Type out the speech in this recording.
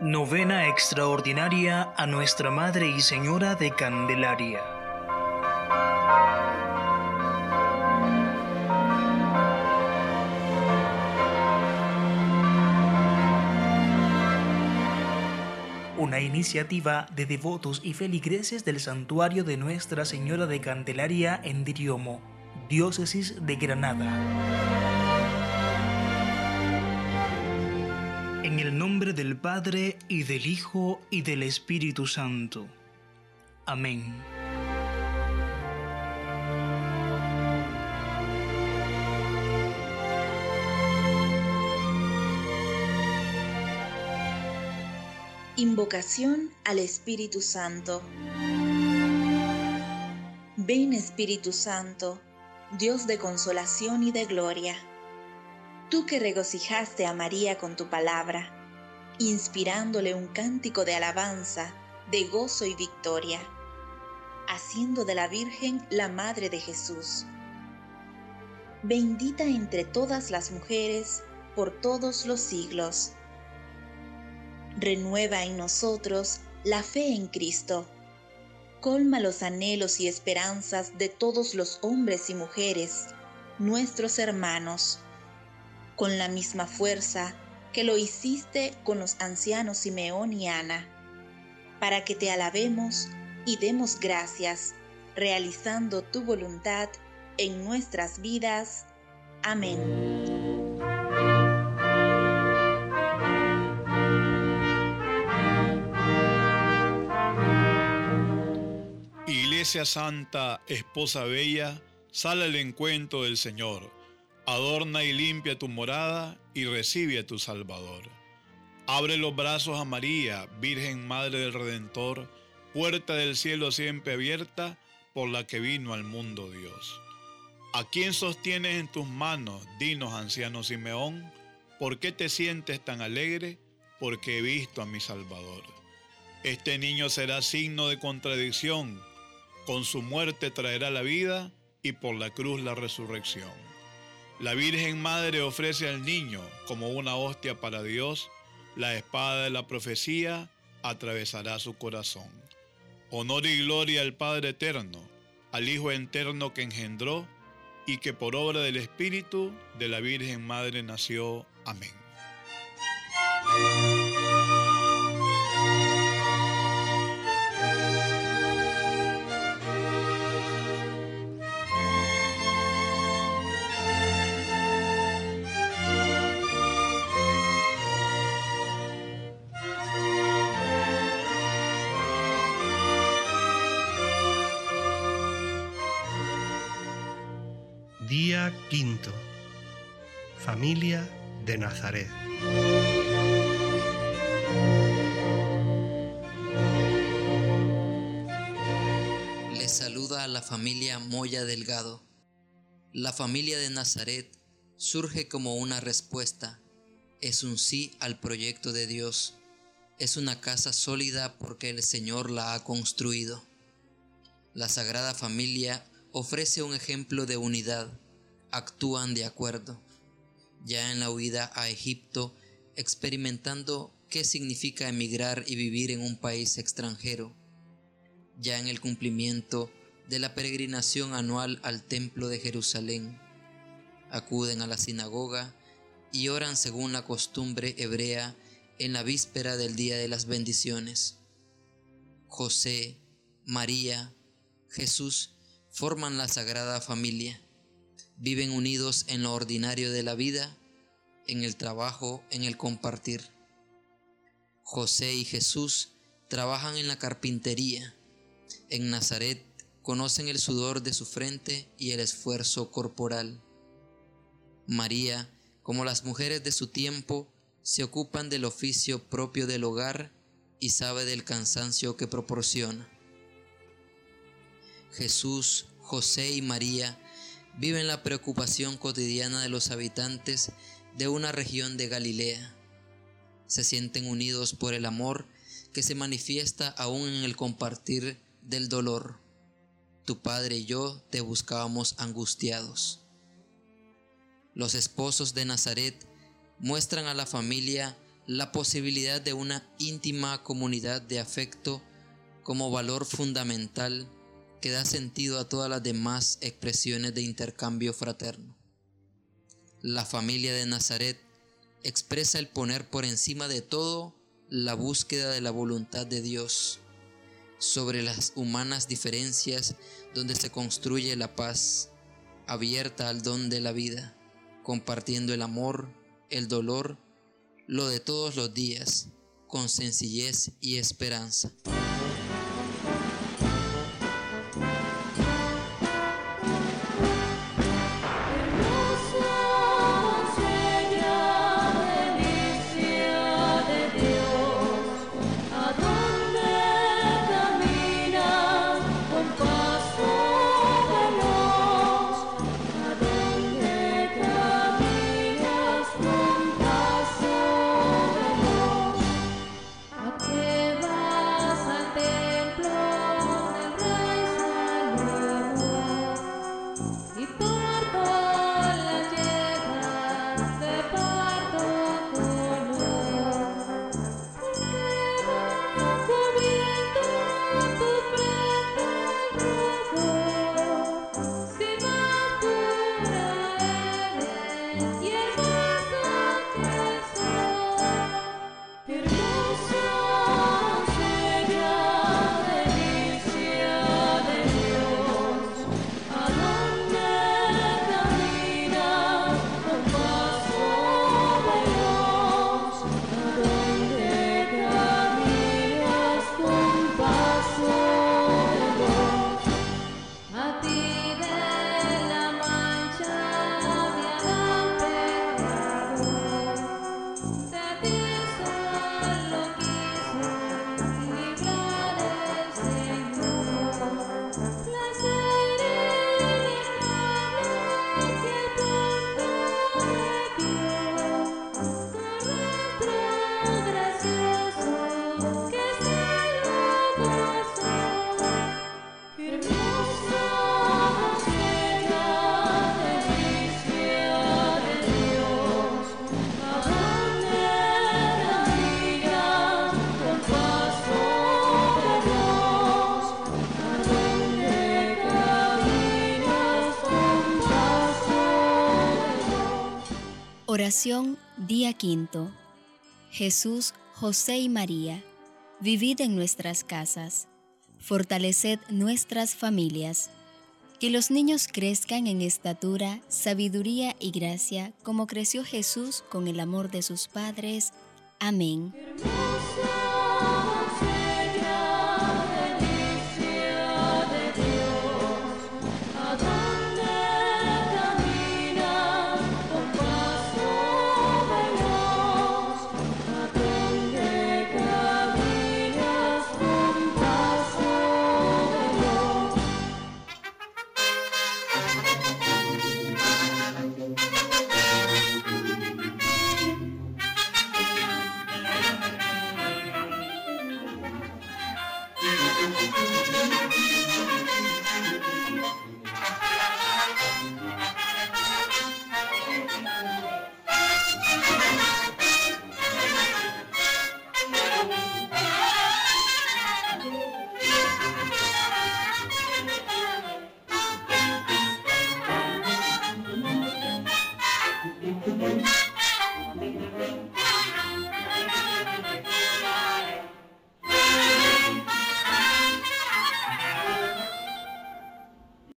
Novena extraordinaria a Nuestra Madre y Señora de Candelaria. Una iniciativa de devotos y feligreses del santuario de Nuestra Señora de Candelaria en Diriomo, diócesis de Granada. En el nombre del Padre y del Hijo y del Espíritu Santo. Amén. Invocación al Espíritu Santo. Ven Espíritu Santo, Dios de consolación y de gloria tú que regocijaste a María con tu palabra, inspirándole un cántico de alabanza, de gozo y victoria, haciendo de la Virgen la Madre de Jesús. Bendita entre todas las mujeres por todos los siglos. Renueva en nosotros la fe en Cristo. Colma los anhelos y esperanzas de todos los hombres y mujeres, nuestros hermanos con la misma fuerza que lo hiciste con los ancianos Simeón y Ana, para que te alabemos y demos gracias, realizando tu voluntad en nuestras vidas. Amén. Iglesia Santa, Esposa Bella, sale al encuentro del Señor Adorna y limpia tu morada y recibe a tu Salvador. Abre los brazos a María, Virgen Madre del Redentor, puerta del cielo siempre abierta por la que vino al mundo Dios. ¿A quién sostienes en tus manos, dinos anciano Simeón? ¿Por qué te sientes tan alegre? Porque he visto a mi Salvador. Este niño será signo de contradicción, con su muerte traerá la vida y por la cruz la resurrección. La Virgen Madre ofrece al niño como una hostia para Dios, la espada de la profecía atravesará su corazón. Honor y gloria al Padre eterno, al Hijo eterno que engendró y que por obra del Espíritu de la Virgen Madre nació. Amén. Día quinto. Familia de Nazaret. Les saluda a la familia Moya Delgado. La familia de Nazaret surge como una respuesta. Es un sí al proyecto de Dios. Es una casa sólida porque el Señor la ha construido. La Sagrada Familia ofrece un ejemplo de unidad, actúan de acuerdo. Ya en la huida a Egipto, experimentando qué significa emigrar y vivir en un país extranjero. Ya en el cumplimiento de la peregrinación anual al Templo de Jerusalén. Acuden a la sinagoga y oran según la costumbre hebrea en la víspera del Día de las Bendiciones. José, María, Jesús forman la Sagrada Familia. Viven unidos en lo ordinario de la vida, en el trabajo, en el compartir. José y Jesús trabajan en la carpintería. En Nazaret conocen el sudor de su frente y el esfuerzo corporal. María, como las mujeres de su tiempo, se ocupan del oficio propio del hogar y sabe del cansancio que proporciona. Jesús, José y María viven la preocupación cotidiana de los habitantes de una región de Galilea. Se sienten unidos por el amor que se manifiesta aún en el compartir del dolor. Tu padre y yo te buscábamos angustiados. Los esposos de Nazaret muestran a la familia la posibilidad de una íntima comunidad de afecto como valor fundamental que da sentido a todas las demás expresiones de intercambio fraterno. La familia de Nazaret expresa el poner por encima de todo la búsqueda de la voluntad de Dios sobre las humanas diferencias donde se construye la paz, abierta al don de la vida, compartiendo el amor, el dolor lo de todos los días, con sencillez y esperanza. Oración día quinto. Jesús, José y María, vivid en nuestras casas, fortaleced nuestras familias, que los niños crezcan en estatura, sabiduría y gracia, como creció Jesús con el amor de sus padres. Amén.